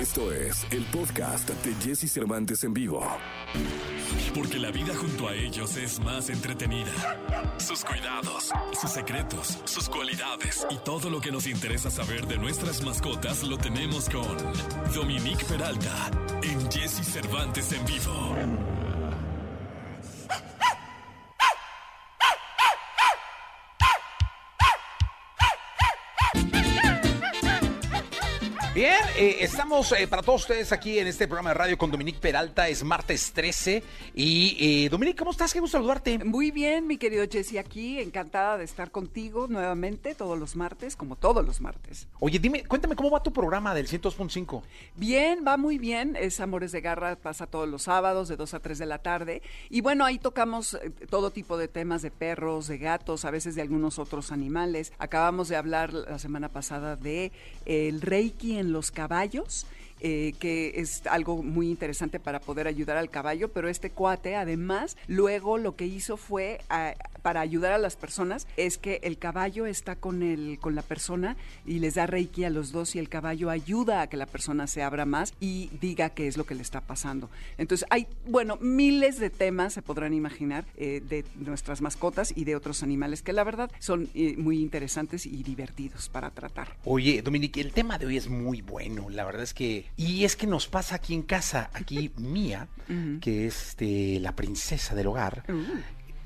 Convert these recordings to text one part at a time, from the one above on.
Esto es el podcast de Jesse Cervantes en vivo. Porque la vida junto a ellos es más entretenida. Sus cuidados, sus secretos, sus cualidades y todo lo que nos interesa saber de nuestras mascotas lo tenemos con Dominique Peralta en Jesse Cervantes en vivo. Eh, estamos eh, para todos ustedes aquí en este programa de radio con Dominique Peralta. Es martes 13. Y eh, Dominique, ¿cómo estás? Qué gusto saludarte. Muy bien, mi querido Jesse, aquí encantada de estar contigo nuevamente todos los martes, como todos los martes. Oye, dime, cuéntame cómo va tu programa del 102.5. Bien, va muy bien. Es Amores de Garra, pasa todos los sábados de 2 a 3 de la tarde. Y bueno, ahí tocamos eh, todo tipo de temas de perros, de gatos, a veces de algunos otros animales. Acabamos de hablar la semana pasada de el Reiki en los caballos. Eh, que es algo muy interesante para poder ayudar al caballo, pero este cuate además luego lo que hizo fue ah, para ayudar a las personas es que el caballo está con el con la persona y les da reiki a los dos y el caballo ayuda a que la persona se abra más y diga qué es lo que le está pasando. Entonces hay, bueno, miles de temas se podrán imaginar eh, de nuestras mascotas y de otros animales que la verdad son eh, muy interesantes y divertidos para tratar. Oye, Dominique, el tema de hoy es muy bueno. La verdad es que. Y es que nos pasa aquí en casa, aquí Mía, que es este, la princesa del hogar.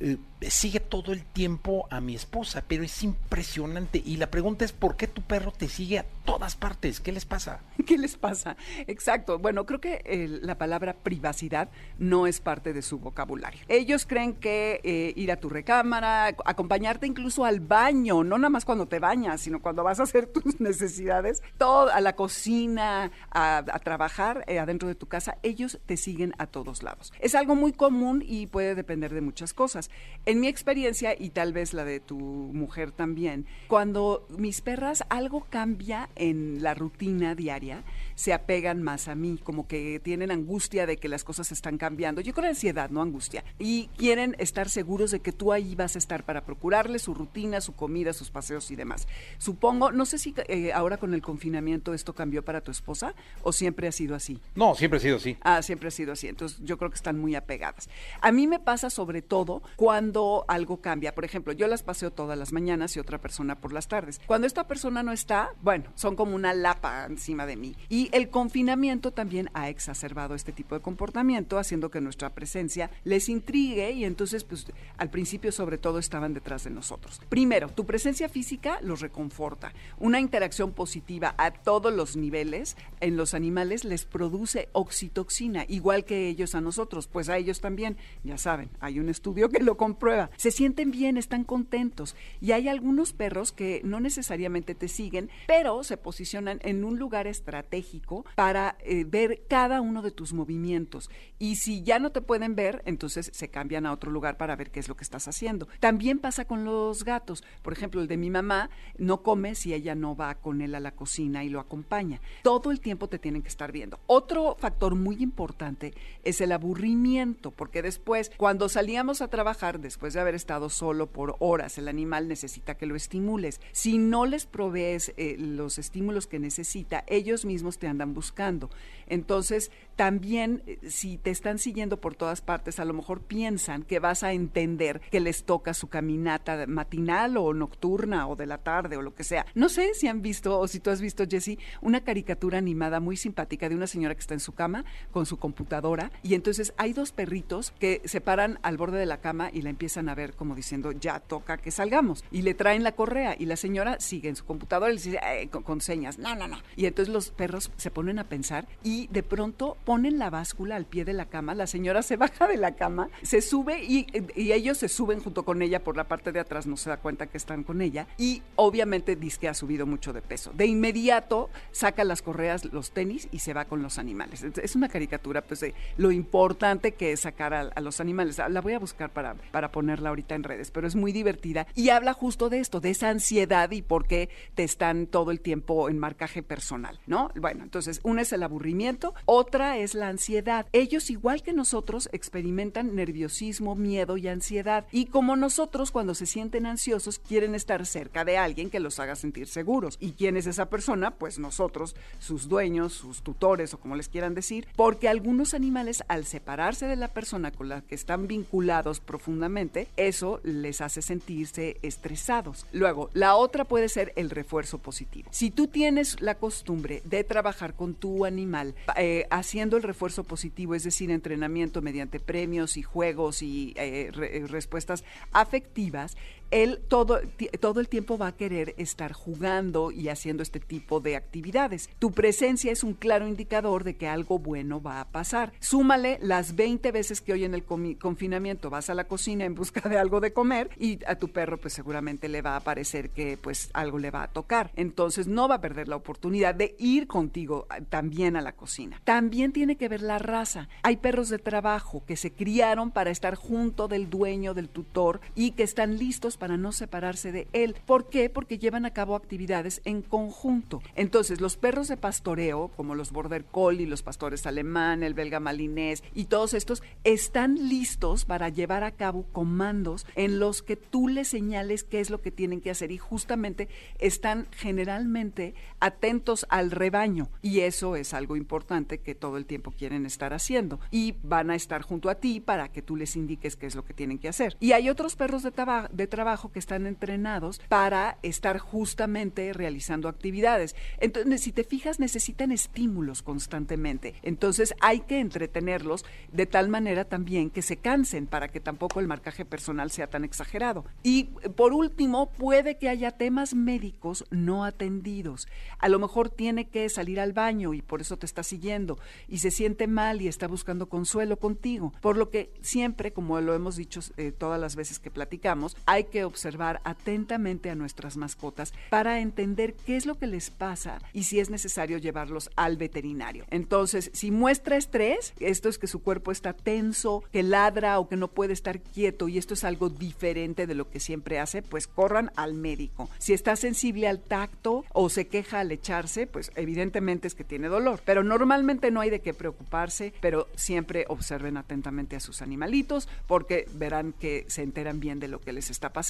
eh, sigue todo el tiempo a mi esposa, pero es impresionante. Y la pregunta es: ¿por qué tu perro te sigue a todas partes? ¿Qué les pasa? ¿Qué les pasa? Exacto. Bueno, creo que eh, la palabra privacidad no es parte de su vocabulario. Ellos creen que eh, ir a tu recámara, ac- acompañarte incluso al baño, no nada más cuando te bañas, sino cuando vas a hacer tus necesidades, todo, a la cocina, a, trabajar eh, adentro de tu casa, ellos te siguen a todos lados. Es algo muy común y puede depender de muchas cosas. En mi experiencia, y tal vez la de tu mujer también, cuando mis perras algo cambia en la rutina diaria, se apegan más a mí, como que tienen angustia de que las cosas están cambiando. Yo creo ansiedad, no angustia. Y quieren estar seguros de que tú ahí vas a estar para procurarles su rutina, su comida, sus paseos y demás. Supongo, no sé si eh, ahora con el confinamiento esto cambió para tu esposa o siempre ha sido así. No, siempre ha sido así. Ah, siempre ha sido así. Entonces, yo creo que están muy apegadas. A mí me pasa sobre todo cuando algo cambia. Por ejemplo, yo las paseo todas las mañanas y otra persona por las tardes. Cuando esta persona no está, bueno, son como una lapa encima de mí. Y el confinamiento también ha exacerbado este tipo de comportamiento, haciendo que nuestra presencia les intrigue y entonces, pues, al principio sobre todo estaban detrás de nosotros. Primero, tu presencia física los reconforta. Una interacción positiva a todos los niveles en los animales les produce oxitoxina, igual que ellos a nosotros, pues a ellos también, ya saben, hay un estudio que lo comprueba. Se sienten bien, están contentos y hay algunos perros que no necesariamente te siguen, pero se posicionan en un lugar estratégico para eh, ver cada uno de tus movimientos y si ya no te pueden ver, entonces se cambian a otro lugar para ver qué es lo que estás haciendo. También pasa con los gatos. Por ejemplo, el de mi mamá no come si ella no va con él a la cocina y lo acompaña. Todo el tiempo te tienen que estar viendo. Otro factor muy importante es el aburrimiento, porque después, cuando salíamos a trabajar, de haber estado solo por horas, el animal necesita que lo estimules. Si no les provees eh, los estímulos que necesita, ellos mismos te andan buscando. Entonces, también eh, si te están siguiendo por todas partes, a lo mejor piensan que vas a entender que les toca su caminata matinal o nocturna o de la tarde o lo que sea. No sé si han visto o si tú has visto, Jessie, una caricatura animada muy simpática de una señora que está en su cama con su computadora y entonces hay dos perritos que se paran al borde de la cama y la empiezan a ver como diciendo, ya toca que salgamos. Y le traen la correa y la señora sigue en su computadora y le dice, "Eh", con, con señas, no, no, no. Y entonces los perros se ponen a pensar y de pronto ponen la báscula al pie de la cama, la señora se baja de la cama, se sube y, ellos se suben junto con ella por la parte de atrás, no se da cuenta que están con ella y obviamente dice que ha subido mucho de peso. De inmediato saca las correas, los tenis y se va con los animales. Es una caricatura pues de lo importante que es sacar a, a los animales. La voy a buscar para, para ponerla ahorita en redes, pero es muy divertida y habla justo de esto, de esa ansiedad y por qué te están todo el tiempo en marcaje personal, ¿no? Bueno, entonces, una es el aburrimiento, otra es la ansiedad. Ellos, igual que nosotros, experimentan nerviosismo, miedo y ansiedad. Y como nosotros, cuando se sienten ansiosos, quieren estar cerca de alguien que los haga sentir seguros. ¿Y quién es esa persona? Pues nosotros, sus dueños, sus tutores o como les quieran decir, porque algunos animales, al separarse de la persona con la que están vinculados profundamente, eso les hace sentirse estresados. Luego, la otra puede ser el refuerzo positivo. Si tú tienes la costumbre de trabajar con tu animal eh, haciendo el refuerzo positivo, es decir, entrenamiento mediante premios y juegos y eh, eh, respuestas afectivas, él todo, todo el tiempo va a querer estar jugando y haciendo este tipo de actividades. Tu presencia es un claro indicador de que algo bueno va a pasar. Súmale las 20 veces que hoy en el confinamiento vas a la cocina en busca de algo de comer y a tu perro pues seguramente le va a parecer que pues algo le va a tocar. Entonces no va a perder la oportunidad de ir contigo ah, también a la cocina. También tiene que ver la raza. Hay perros de trabajo que se criaron para estar junto del dueño, del tutor y que están listos para no separarse de él. ¿Por qué? Porque llevan a cabo actividades en conjunto. Entonces, los perros de pastoreo, como los border collie, los pastores alemán, el belga malinés y todos estos, están listos para llevar a cabo comandos en los que tú les señales qué es lo que tienen que hacer y justamente están generalmente atentos al rebaño y eso es algo importante que todo el tiempo quieren estar haciendo y van a estar junto a ti para que tú les indiques qué es lo que tienen que hacer. Y hay otros perros de trabajo que están entrenados para estar justamente realizando actividades. Entonces, si te fijas, necesitan estímulos constantemente. Entonces, hay que entretenerlos de tal manera también que se cansen para que tampoco el marcaje personal sea tan exagerado. Y por último, puede que haya temas médicos no atendidos. A lo mejor tiene que salir al baño y por eso te está siguiendo y se siente mal y está buscando consuelo contigo. Por lo que siempre, como lo hemos dicho eh, todas las veces que platicamos, hay observar atentamente a nuestras mascotas para entender qué es lo que les pasa y si es necesario llevarlos al veterinario. Entonces, si muestra estrés, esto es que su cuerpo está tenso, que ladra o que no puede estar quieto y esto es algo diferente de lo que siempre hace, pues corran al médico. Si está sensible al tacto o se queja al echarse, pues evidentemente es que tiene dolor. Pero normalmente no hay de qué preocuparse, pero siempre observen atentamente a sus animalitos porque verán que se enteran bien de lo que les está pasando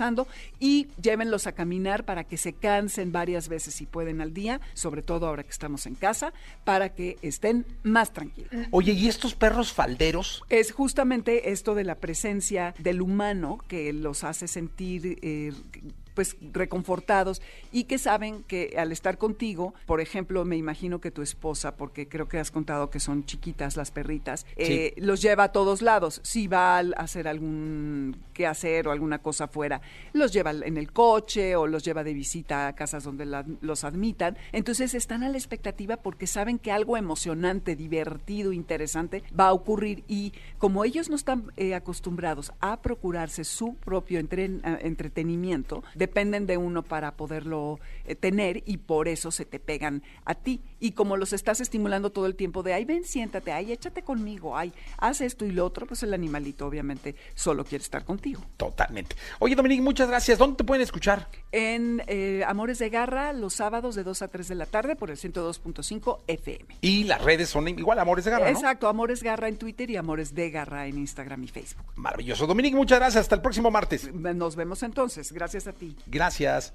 y llévenlos a caminar para que se cansen varias veces si pueden al día, sobre todo ahora que estamos en casa, para que estén más tranquilos. Oye, ¿y estos perros falderos? Es justamente esto de la presencia del humano que los hace sentir eh, pues reconfortados y que saben que al estar contigo, por ejemplo, me imagino que tu esposa, porque creo que has contado que son chiquitas las perritas, eh, los lleva a todos lados. Si va a hacer algún quehacer o alguna cosa afuera, los lleva en el coche o los lleva de visita a casas donde los admitan. Entonces están a la expectativa porque saben que algo emocionante, divertido, interesante va a ocurrir y como ellos no están eh, acostumbrados a procurarse su propio entretenimiento, dependen de uno para poderlo eh, tener y por eso se te pegan a ti. Y como los estás estimulando todo el tiempo de, ay, ven, siéntate, ay, échate conmigo, ay, haz esto y lo otro, pues el animalito obviamente solo quiere estar contigo. Totalmente. Oye, Dominique, muchas gracias. ¿Dónde te pueden escuchar? En eh, Amores de Garra, los sábados de 2 a 3 de la tarde por el 102.5 FM. Y las redes son igual, Amores de Garra, ¿no? Exacto, Amores Garra en Twitter y Amores de Garra en Instagram y Facebook. Maravilloso. Dominique, muchas gracias. Hasta el próximo martes. Nos vemos entonces. Gracias a ti. Gracias.